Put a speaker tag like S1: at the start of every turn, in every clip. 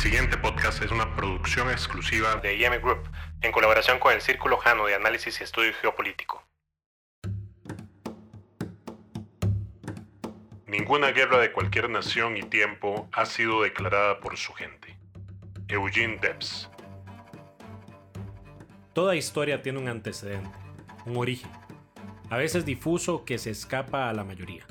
S1: siguiente podcast es una producción exclusiva
S2: de IM Group, en colaboración con el Círculo Jano de Análisis y Estudio Geopolítico.
S1: Ninguna guerra de cualquier nación y tiempo ha sido declarada por su gente. Eugene Debs.
S3: Toda historia tiene un antecedente, un origen, a veces difuso que se escapa a la mayoría.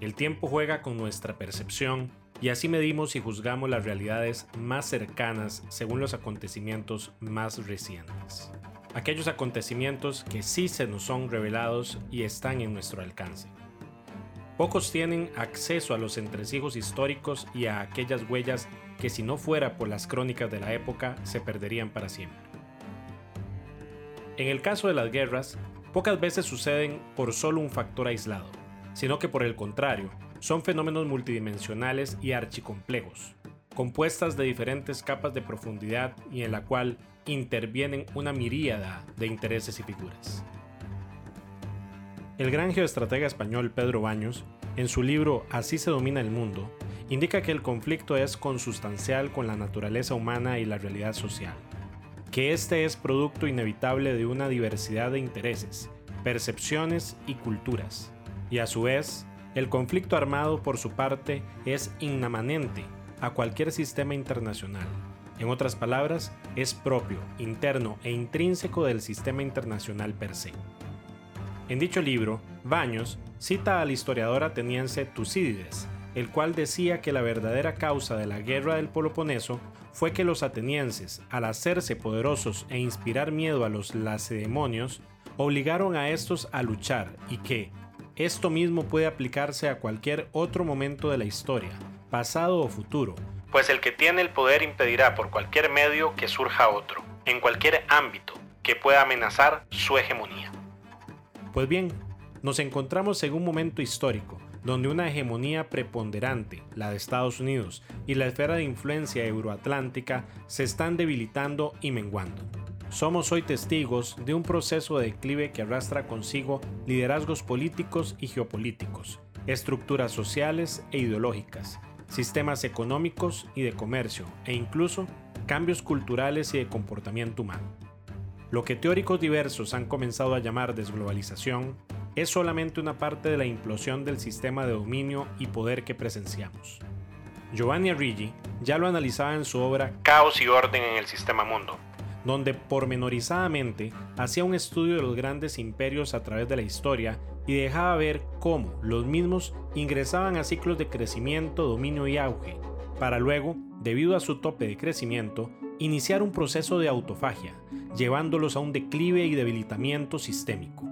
S3: El tiempo juega con nuestra percepción y así medimos y juzgamos las realidades más cercanas según los acontecimientos más recientes. Aquellos acontecimientos que sí se nos son revelados y están en nuestro alcance. Pocos tienen acceso a los entresijos históricos y a aquellas huellas que si no fuera por las crónicas de la época se perderían para siempre. En el caso de las guerras, pocas veces suceden por solo un factor aislado, sino que por el contrario, son fenómenos multidimensionales y archicomplejos, compuestas de diferentes capas de profundidad y en la cual intervienen una miríada de intereses y figuras. El gran geoestratega español Pedro Baños, en su libro Así se domina el mundo, indica que el conflicto es consustancial con la naturaleza humana y la realidad social, que este es producto inevitable de una diversidad de intereses, percepciones y culturas, y a su vez el conflicto armado, por su parte, es inmanente a cualquier sistema internacional. En otras palabras, es propio, interno e intrínseco del sistema internacional per se. En dicho libro, Baños cita al historiador ateniense Tucídides, el cual decía que la verdadera causa de la guerra del Peloponeso fue que los atenienses, al hacerse poderosos e inspirar miedo a los lacedemonios, obligaron a estos a luchar y que, esto mismo puede aplicarse a cualquier otro momento de la historia, pasado o futuro,
S2: pues el que tiene el poder impedirá por cualquier medio que surja otro, en cualquier ámbito, que pueda amenazar su hegemonía.
S3: Pues bien, nos encontramos en un momento histórico, donde una hegemonía preponderante, la de Estados Unidos, y la esfera de influencia euroatlántica se están debilitando y menguando. Somos hoy testigos de un proceso de declive que arrastra consigo liderazgos políticos y geopolíticos, estructuras sociales e ideológicas, sistemas económicos y de comercio, e incluso cambios culturales y de comportamiento humano. Lo que teóricos diversos han comenzado a llamar desglobalización es solamente una parte de la implosión del sistema de dominio y poder que presenciamos. Giovanni Arrighi ya lo analizaba en su obra
S2: Caos y orden en el sistema mundo,
S3: donde pormenorizadamente hacía un estudio de los grandes imperios a través de la historia y dejaba ver cómo los mismos ingresaban a ciclos de crecimiento, dominio y auge, para luego, debido a su tope de crecimiento, iniciar un proceso de autofagia, llevándolos a un declive y debilitamiento sistémico.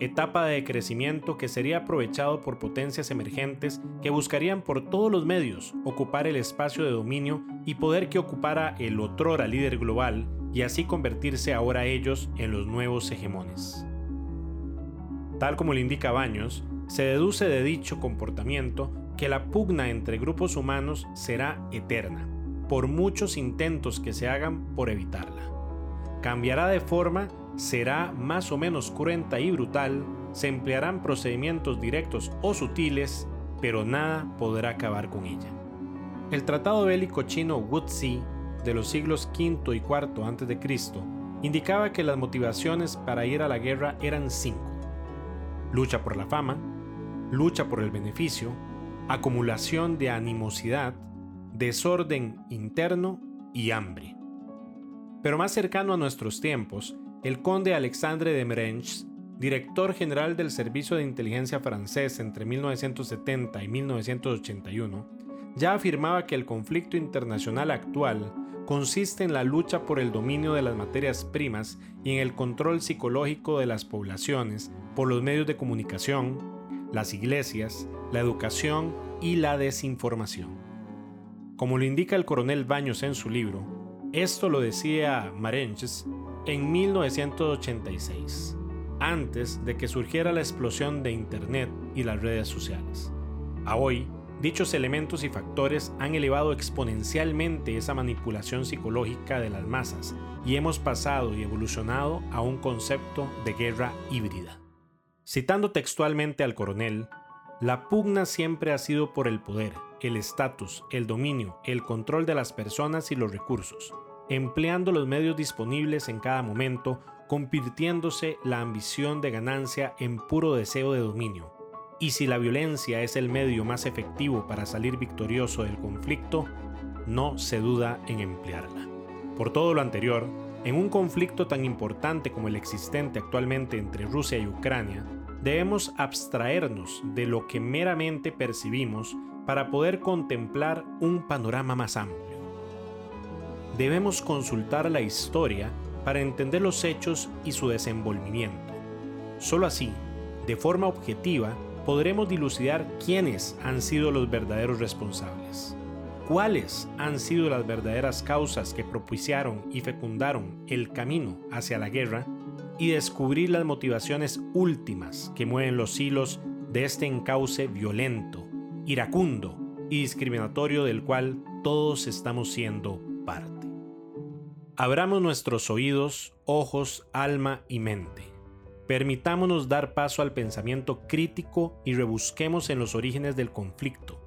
S3: Etapa de crecimiento que sería aprovechado por potencias emergentes que buscarían por todos los medios ocupar el espacio de dominio y poder que ocupara el otrora líder global y así convertirse ahora ellos en los nuevos hegemones. Tal como le indica Baños, se deduce de dicho comportamiento que la pugna entre grupos humanos será eterna, por muchos intentos que se hagan por evitarla. Cambiará de forma, será más o menos cruenta y brutal, se emplearán procedimientos directos o sutiles, pero nada podrá acabar con ella. El tratado bélico chino Wutzi de los siglos V y IV a.C., indicaba que las motivaciones para ir a la guerra eran cinco. Lucha por la fama, lucha por el beneficio, acumulación de animosidad, desorden interno y hambre. Pero más cercano a nuestros tiempos, el conde Alexandre de Merenges, director general del Servicio de Inteligencia francés entre 1970 y 1981, ya afirmaba que el conflicto internacional actual consiste en la lucha por el dominio de las materias primas y en el control psicológico de las poblaciones por los medios de comunicación, las iglesias, la educación y la desinformación. Como lo indica el coronel Baños en su libro, esto lo decía Marenches en 1986, antes de que surgiera la explosión de Internet y las redes sociales. A hoy, Dichos elementos y factores han elevado exponencialmente esa manipulación psicológica de las masas y hemos pasado y evolucionado a un concepto de guerra híbrida. Citando textualmente al coronel, la pugna siempre ha sido por el poder el estatus, el dominio, el control de las personas y los recursos, empleando los medios disponibles en cada momento, convirtiéndose la ambición de ganancia en puro deseo de dominio. Y si la violencia es el medio más efectivo para salir victorioso del conflicto, no se duda en emplearla. Por todo lo anterior, en un conflicto tan importante como el existente actualmente entre Rusia y Ucrania, debemos abstraernos de lo que meramente percibimos para poder contemplar un panorama más amplio. Debemos consultar la historia para entender los hechos y su desenvolvimiento. Solo así, de forma objetiva, podremos dilucidar quiénes han sido los verdaderos responsables cuáles han sido las verdaderas causas que propiciaron y fecundaron el camino hacia la guerra y descubrir las motivaciones últimas que mueven los hilos de este encauce violento, iracundo y discriminatorio del cual todos estamos siendo parte. Abramos nuestros oídos, ojos, alma y mente. Permitámonos dar paso al pensamiento crítico y rebusquemos en los orígenes del conflicto.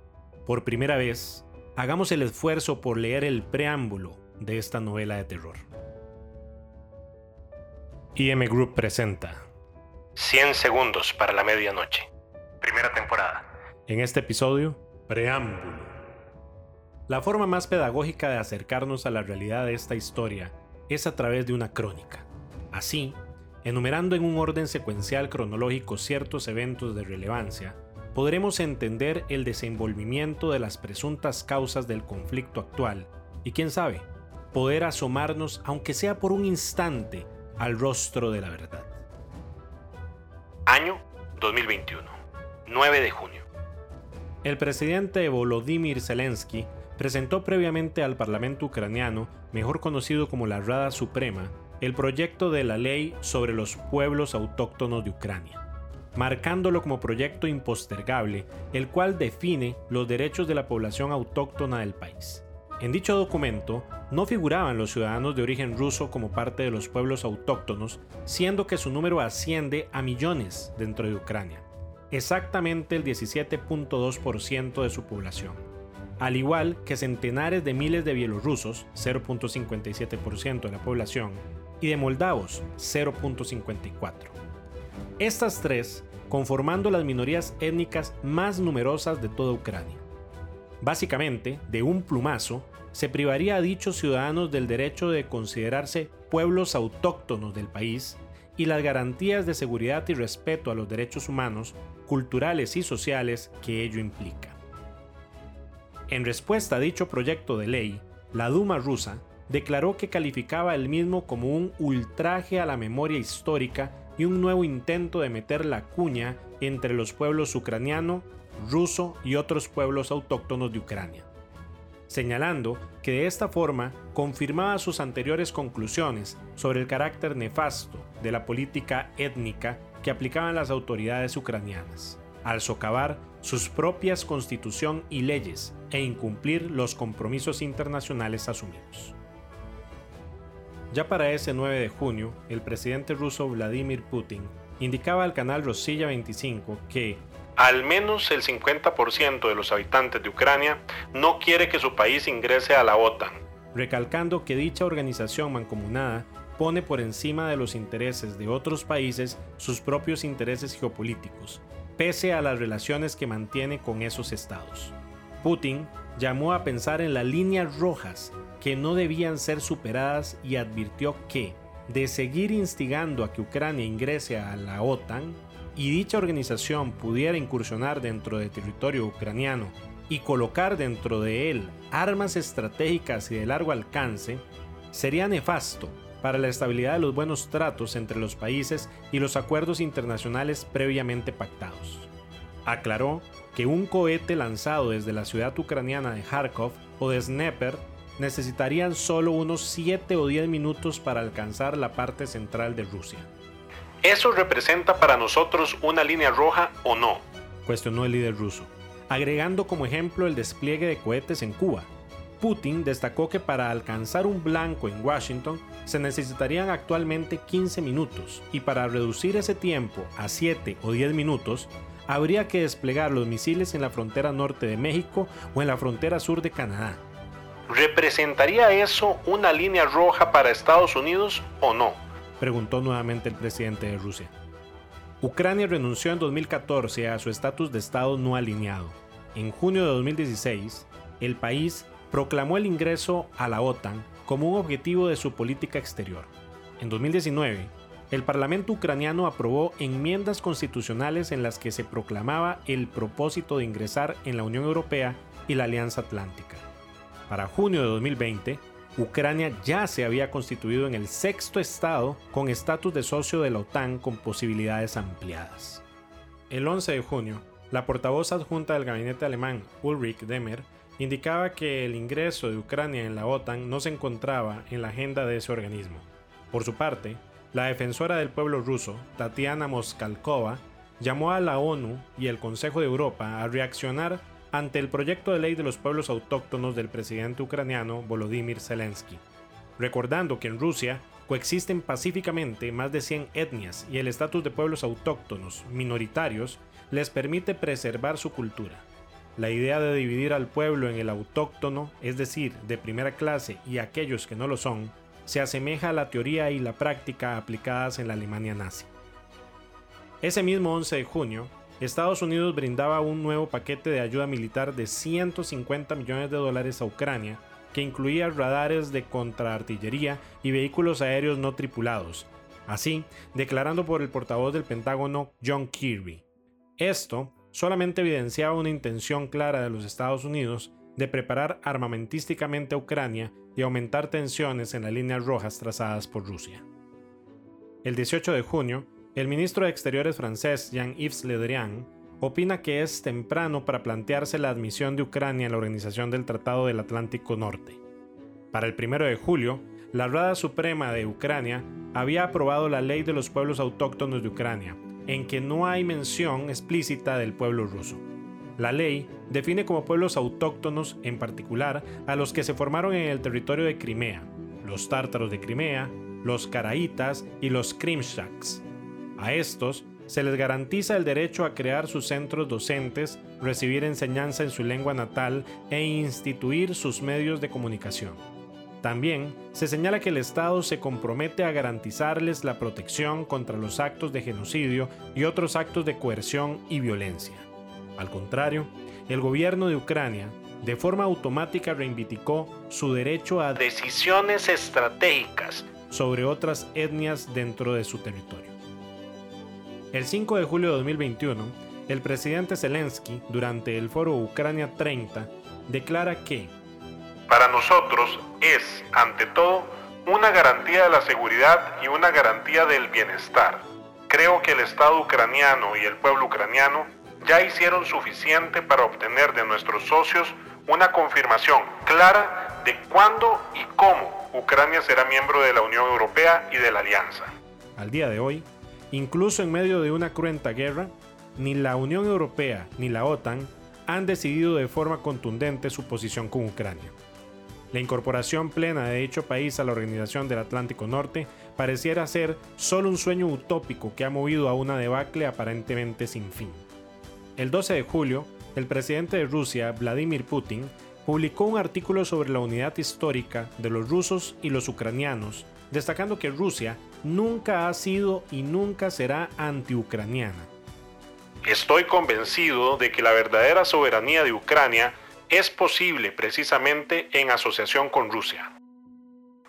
S3: Por primera vez, hagamos el esfuerzo por leer el preámbulo de esta novela de terror. IM Group presenta
S2: 100 segundos para la medianoche. Primera temporada.
S3: En este episodio, preámbulo. La forma más pedagógica de acercarnos a la realidad de esta historia es a través de una crónica. Así, enumerando en un orden secuencial cronológico ciertos eventos de relevancia, podremos entender el desenvolvimiento de las presuntas causas del conflicto actual y quién sabe, poder asomarnos, aunque sea por un instante, al rostro de la verdad.
S2: Año 2021, 9 de junio.
S3: El presidente Volodymyr Zelensky presentó previamente al Parlamento ucraniano, mejor conocido como la Rada Suprema, el proyecto de la ley sobre los pueblos autóctonos de Ucrania marcándolo como proyecto impostergable, el cual define los derechos de la población autóctona del país. En dicho documento no figuraban los ciudadanos de origen ruso como parte de los pueblos autóctonos, siendo que su número asciende a millones dentro de Ucrania, exactamente el 17.2% de su población, al igual que centenares de miles de bielorrusos, 0.57% de la población, y de moldavos, 0.54%. Estas tres conformando las minorías étnicas más numerosas de toda Ucrania. Básicamente, de un plumazo, se privaría a dichos ciudadanos del derecho de considerarse pueblos autóctonos del país y las garantías de seguridad y respeto a los derechos humanos, culturales y sociales que ello implica. En respuesta a dicho proyecto de ley, la Duma rusa declaró que calificaba el mismo como un ultraje a la memoria histórica y un nuevo intento de meter la cuña entre los pueblos ucraniano, ruso y otros pueblos autóctonos de Ucrania, señalando que de esta forma confirmaba sus anteriores conclusiones sobre el carácter nefasto de la política étnica que aplicaban las autoridades ucranianas, al socavar sus propias constitución y leyes e incumplir los compromisos internacionales asumidos. Ya para ese 9 de junio, el presidente ruso Vladimir Putin indicaba al canal Rosilla 25 que
S2: al menos el 50% de los habitantes de Ucrania no quiere que su país ingrese a la OTAN,
S3: recalcando que dicha organización mancomunada pone por encima de los intereses de otros países sus propios intereses geopolíticos, pese a las relaciones que mantiene con esos estados. Putin llamó a pensar en las líneas rojas que no debían ser superadas y advirtió que, de seguir instigando a que Ucrania ingrese a la OTAN y dicha organización pudiera incursionar dentro del territorio ucraniano y colocar dentro de él armas estratégicas y de largo alcance, sería nefasto para la estabilidad de los buenos tratos entre los países y los acuerdos internacionales previamente pactados. Aclaró que un cohete lanzado desde la ciudad ucraniana de Kharkov o de Dnepr necesitarían solo unos 7 o 10 minutos para alcanzar la parte central de Rusia.
S2: ¿Eso representa para nosotros una línea roja o no?
S3: Cuestionó el líder ruso, agregando como ejemplo el despliegue de cohetes en Cuba. Putin destacó que para alcanzar un blanco en Washington se necesitarían actualmente 15 minutos y para reducir ese tiempo a 7 o 10 minutos habría que desplegar los misiles en la frontera norte de México o en la frontera sur de Canadá.
S2: ¿Representaría eso una línea roja para Estados Unidos o no?
S3: Preguntó nuevamente el presidente de Rusia. Ucrania renunció en 2014 a su estatus de Estado no alineado. En junio de 2016, el país proclamó el ingreso a la OTAN como un objetivo de su política exterior. En 2019, el Parlamento ucraniano aprobó enmiendas constitucionales en las que se proclamaba el propósito de ingresar en la Unión Europea y la Alianza Atlántica. Para junio de 2020, Ucrania ya se había constituido en el sexto estado con estatus de socio de la OTAN con posibilidades ampliadas. El 11 de junio, la portavoz adjunta del gabinete alemán, Ulrich Demer, indicaba que el ingreso de Ucrania en la OTAN no se encontraba en la agenda de ese organismo. Por su parte, la defensora del pueblo ruso, Tatiana Moskalkova, llamó a la ONU y el Consejo de Europa a reaccionar ante el proyecto de ley de los pueblos autóctonos del presidente ucraniano Volodymyr Zelensky, recordando que en Rusia coexisten pacíficamente más de 100 etnias y el estatus de pueblos autóctonos minoritarios les permite preservar su cultura. La idea de dividir al pueblo en el autóctono, es decir, de primera clase y aquellos que no lo son, se asemeja a la teoría y la práctica aplicadas en la Alemania nazi. Ese mismo 11 de junio, Estados Unidos brindaba un nuevo paquete de ayuda militar de 150 millones de dólares a Ucrania, que incluía radares de contraartillería y vehículos aéreos no tripulados, así declarando por el portavoz del Pentágono John Kirby. Esto solamente evidenciaba una intención clara de los Estados Unidos de preparar armamentísticamente a Ucrania y aumentar tensiones en las líneas rojas trazadas por Rusia. El 18 de junio, el ministro de Exteriores francés Jean-Yves Le Drian opina que es temprano para plantearse la admisión de Ucrania en la Organización del Tratado del Atlántico Norte. Para el 1 de julio, la Rada Suprema de Ucrania había aprobado la Ley de los Pueblos Autóctonos de Ucrania, en que no hay mención explícita del pueblo ruso. La ley define como pueblos autóctonos, en particular, a los que se formaron en el territorio de Crimea, los tártaros de Crimea, los caraítas y los krimshaks, a estos se les garantiza el derecho a crear sus centros docentes, recibir enseñanza en su lengua natal e instituir sus medios de comunicación. También se señala que el Estado se compromete a garantizarles la protección contra los actos de genocidio y otros actos de coerción y violencia. Al contrario, el gobierno de Ucrania de forma automática reivindicó su derecho a
S2: decisiones estratégicas
S3: sobre otras etnias dentro de su territorio. El 5 de julio de 2021, el presidente Zelensky, durante el foro Ucrania 30, declara que
S1: Para nosotros es, ante todo, una garantía de la seguridad y una garantía del bienestar. Creo que el Estado ucraniano y el pueblo ucraniano ya hicieron suficiente para obtener de nuestros socios una confirmación clara de cuándo y cómo Ucrania será miembro de la Unión Europea y de la Alianza.
S3: Al día de hoy, Incluso en medio de una cruenta guerra, ni la Unión Europea ni la OTAN han decidido de forma contundente su posición con Ucrania. La incorporación plena de dicho país a la Organización del Atlántico Norte pareciera ser solo un sueño utópico que ha movido a una debacle aparentemente sin fin. El 12 de julio, el presidente de Rusia, Vladimir Putin, publicó un artículo sobre la unidad histórica de los rusos y los ucranianos, destacando que Rusia nunca ha sido y nunca será antiucraniana.
S2: Estoy convencido de que la verdadera soberanía de Ucrania es posible precisamente en asociación con Rusia.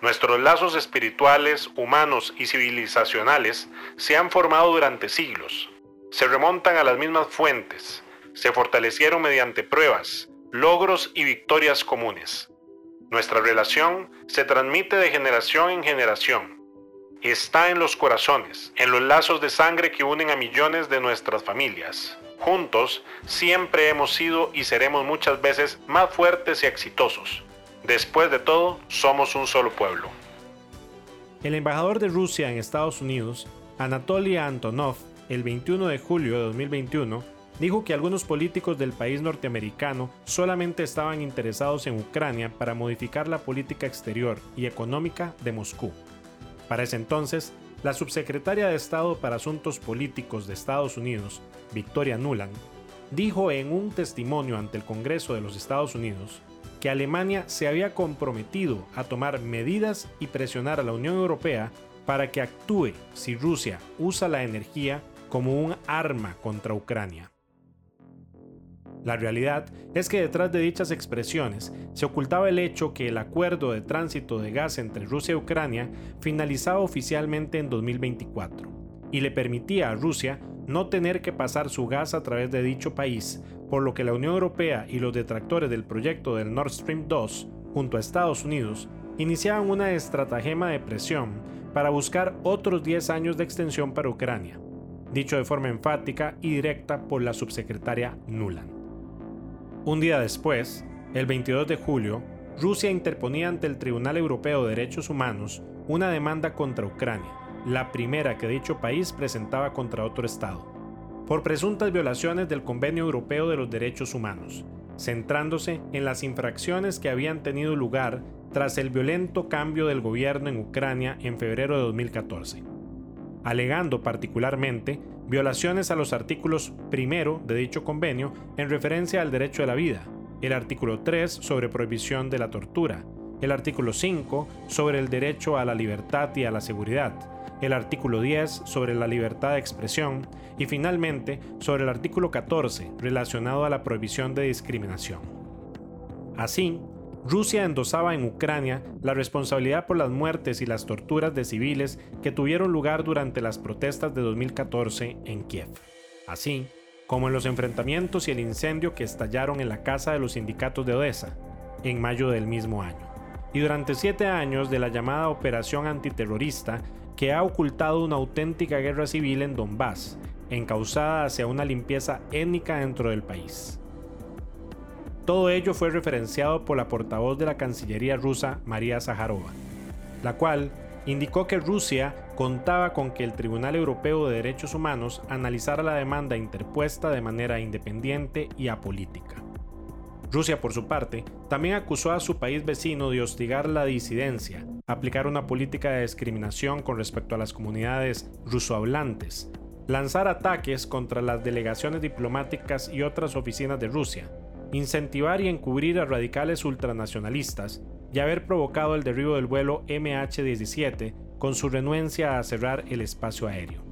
S2: Nuestros lazos espirituales, humanos y civilizacionales se han formado durante siglos. Se remontan a las mismas fuentes, se fortalecieron mediante pruebas, logros y victorias comunes. Nuestra relación se transmite de generación en generación está en los corazones, en los lazos de sangre que unen a millones de nuestras familias. Juntos siempre hemos sido y seremos muchas veces más fuertes y exitosos. Después de todo, somos un solo pueblo.
S3: El embajador de Rusia en Estados Unidos, Anatoly Antonov, el 21 de julio de 2021, dijo que algunos políticos del país norteamericano solamente estaban interesados en Ucrania para modificar la política exterior y económica de Moscú. Para ese entonces, la subsecretaria de Estado para Asuntos Políticos de Estados Unidos, Victoria Nuland, dijo en un testimonio ante el Congreso de los Estados Unidos que Alemania se había comprometido a tomar medidas y presionar a la Unión Europea para que actúe si Rusia usa la energía como un arma contra Ucrania. La realidad es que detrás de dichas expresiones se ocultaba el hecho que el acuerdo de tránsito de gas entre Rusia y Ucrania finalizaba oficialmente en 2024 y le permitía a Rusia no tener que pasar su gas a través de dicho país por lo que la Unión Europea y los detractores del proyecto del Nord Stream 2, junto a Estados Unidos, iniciaban una estratagema de presión para buscar otros 10 años de extensión para Ucrania, dicho de forma enfática y directa por la subsecretaria Nuland. Un día después, el 22 de julio, Rusia interponía ante el Tribunal Europeo de Derechos Humanos una demanda contra Ucrania, la primera que dicho país presentaba contra otro Estado por presuntas violaciones del Convenio Europeo de los Derechos Humanos, centrándose en las infracciones que habían tenido lugar tras el violento cambio del gobierno en Ucrania en febrero de 2014, alegando particularmente violaciones a los artículos primero de dicho convenio en referencia al derecho de la vida, el artículo 3 sobre prohibición de la tortura, el artículo 5 sobre el derecho a la libertad y a la seguridad, el artículo 10 sobre la libertad de expresión y finalmente sobre el artículo 14 relacionado a la prohibición de discriminación. Así, Rusia endosaba en Ucrania la responsabilidad por las muertes y las torturas de civiles que tuvieron lugar durante las protestas de 2014 en Kiev, así como en los enfrentamientos y el incendio que estallaron en la casa de los sindicatos de Odessa en mayo del mismo año, y durante siete años de la llamada Operación Antiterrorista que ha ocultado una auténtica guerra civil en Donbass, encausada hacia una limpieza étnica dentro del país. Todo ello fue referenciado por la portavoz de la Cancillería rusa, María Zaharova, la cual indicó que Rusia contaba con que el Tribunal Europeo de Derechos Humanos analizara la demanda interpuesta de manera independiente y apolítica. Rusia, por su parte, también acusó a su país vecino de hostigar la disidencia, aplicar una política de discriminación con respecto a las comunidades rusohablantes, lanzar ataques contra las delegaciones diplomáticas y otras oficinas de Rusia, incentivar y encubrir a radicales ultranacionalistas y haber provocado el derribo del vuelo MH17 con su renuencia a cerrar el espacio aéreo.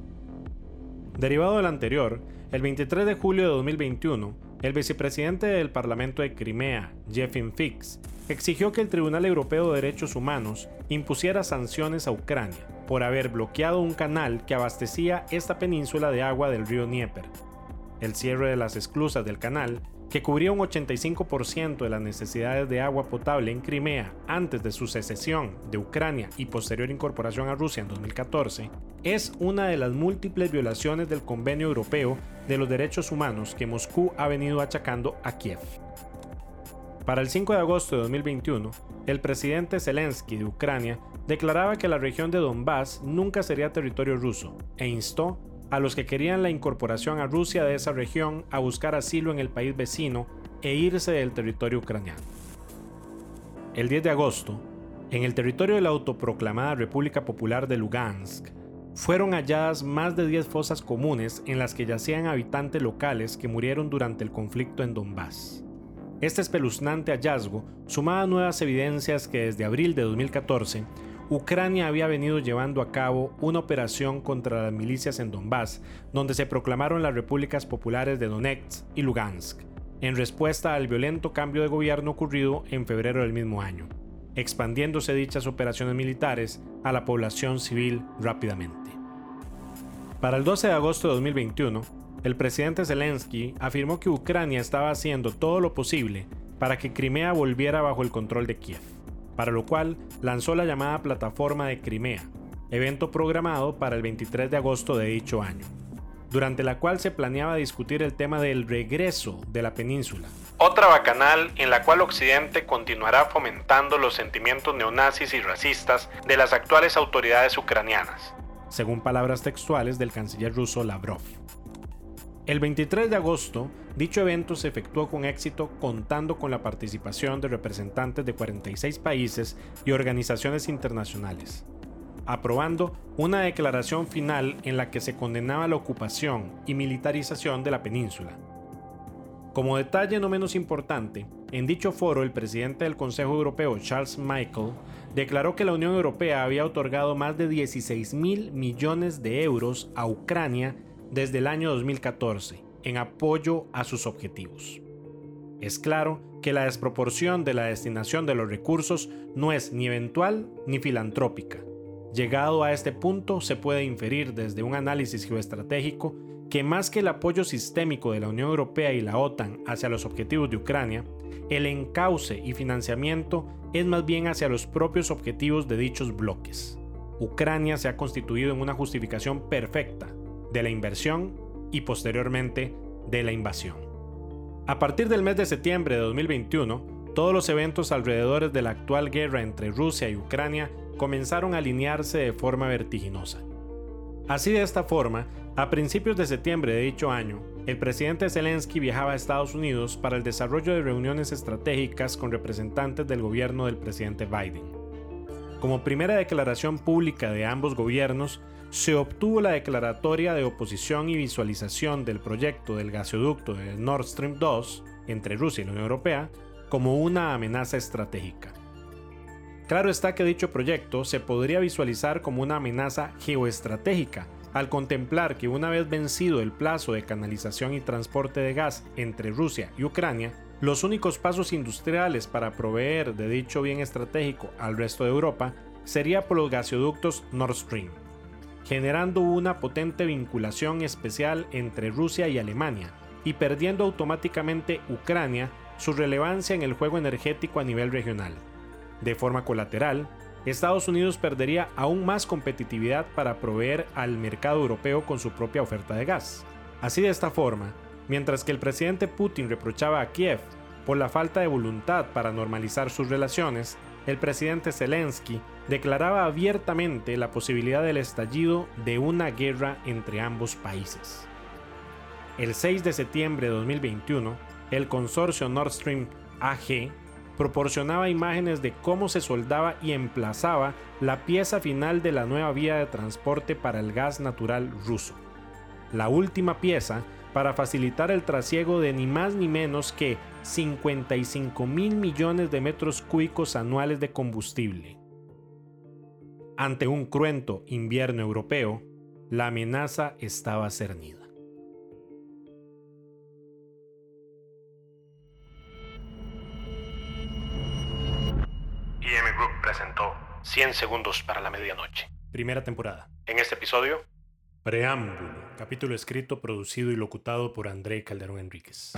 S3: Derivado del anterior, el 23 de julio de 2021, el vicepresidente del Parlamento de Crimea, Jeffin Fix, exigió que el Tribunal Europeo de Derechos Humanos impusiera sanciones a Ucrania por haber bloqueado un canal que abastecía esta península de agua del río Dnieper. El cierre de las esclusas del canal que cubría un 85% de las necesidades de agua potable en Crimea antes de su secesión de Ucrania y posterior incorporación a Rusia en 2014, es una de las múltiples violaciones del Convenio Europeo de los Derechos Humanos que Moscú ha venido achacando a Kiev. Para el 5 de agosto de 2021, el presidente Zelensky de Ucrania declaraba que la región de Donbass nunca sería territorio ruso e instó a los que querían la incorporación a Rusia de esa región a buscar asilo en el país vecino e irse del territorio ucraniano. El 10 de agosto, en el territorio de la autoproclamada República Popular de Lugansk, fueron halladas más de 10 fosas comunes en las que yacían habitantes locales que murieron durante el conflicto en Donbass. Este espeluznante hallazgo sumaba nuevas evidencias que desde abril de 2014 Ucrania había venido llevando a cabo una operación contra las milicias en Donbass, donde se proclamaron las repúblicas populares de Donetsk y Lugansk, en respuesta al violento cambio de gobierno ocurrido en febrero del mismo año, expandiéndose dichas operaciones militares a la población civil rápidamente. Para el 12 de agosto de 2021, el presidente Zelensky afirmó que Ucrania estaba haciendo todo lo posible para que Crimea volviera bajo el control de Kiev para lo cual lanzó la llamada Plataforma de Crimea, evento programado para el 23 de agosto de dicho año, durante la cual se planeaba discutir el tema del regreso de la península.
S2: Otra bacanal en la cual Occidente continuará fomentando los sentimientos neonazis y racistas de las actuales autoridades ucranianas,
S3: según palabras textuales del canciller ruso Lavrov. El 23 de agosto, dicho evento se efectuó con éxito contando con la participación de representantes de 46 países y organizaciones internacionales. aprobando una declaración final en la que se condenaba la ocupación y militarización de la península. Como detalle no menos importante, en dicho foro el presidente del Consejo Europeo, Charles Michael, declaró que la Unión Europea había otorgado más de 16 mil millones de euros a Ucrania desde el año 2014 en apoyo a sus objetivos. Es claro que la desproporción de la destinación de los recursos no es ni eventual ni filantrópica. Llegado a este punto, se puede inferir desde un análisis geoestratégico que más que el apoyo sistémico de la Unión Europea y la OTAN hacia los objetivos de Ucrania, el encauce y financiamiento es más bien hacia los propios objetivos de dichos bloques. Ucrania se ha constituido en una justificación perfecta de la inversión y posteriormente de la invasión. A partir del mes de septiembre de 2021, todos los eventos alrededor de la actual guerra entre Rusia y Ucrania comenzaron a alinearse de forma vertiginosa. Así de esta forma, a principios de septiembre de dicho año, el presidente Zelensky viajaba a Estados Unidos para el desarrollo de reuniones estratégicas con representantes del gobierno del presidente Biden. Como primera declaración pública de ambos gobiernos, se obtuvo la declaratoria de oposición y visualización del proyecto del gasoducto de Nord Stream 2 entre Rusia y la Unión Europea como una amenaza estratégica. Claro está que dicho proyecto se podría visualizar como una amenaza geoestratégica al contemplar que una vez vencido el plazo de canalización y transporte de gas entre Rusia y Ucrania, los únicos pasos industriales para proveer de dicho bien estratégico al resto de Europa sería por los gasoductos Nord Stream, generando una potente vinculación especial entre Rusia y Alemania, y perdiendo automáticamente Ucrania su relevancia en el juego energético a nivel regional. De forma colateral, Estados Unidos perdería aún más competitividad para proveer al mercado europeo con su propia oferta de gas. Así de esta forma, mientras que el presidente Putin reprochaba a Kiev por la falta de voluntad para normalizar sus relaciones, el presidente Zelensky declaraba abiertamente la posibilidad del estallido de una guerra entre ambos países. El 6 de septiembre de 2021, el consorcio Nord Stream AG proporcionaba imágenes de cómo se soldaba y emplazaba la pieza final de la nueva vía de transporte para el gas natural ruso. La última pieza para facilitar el trasiego de ni más ni menos que 55 mil millones de metros cúbicos anuales de combustible. Ante un cruento invierno europeo, la amenaza estaba cernida.
S2: IM Group presentó 100 segundos para la medianoche.
S3: Primera temporada.
S2: En este episodio,
S3: Preámbulo, capítulo escrito, producido y locutado por André Calderón Enríquez.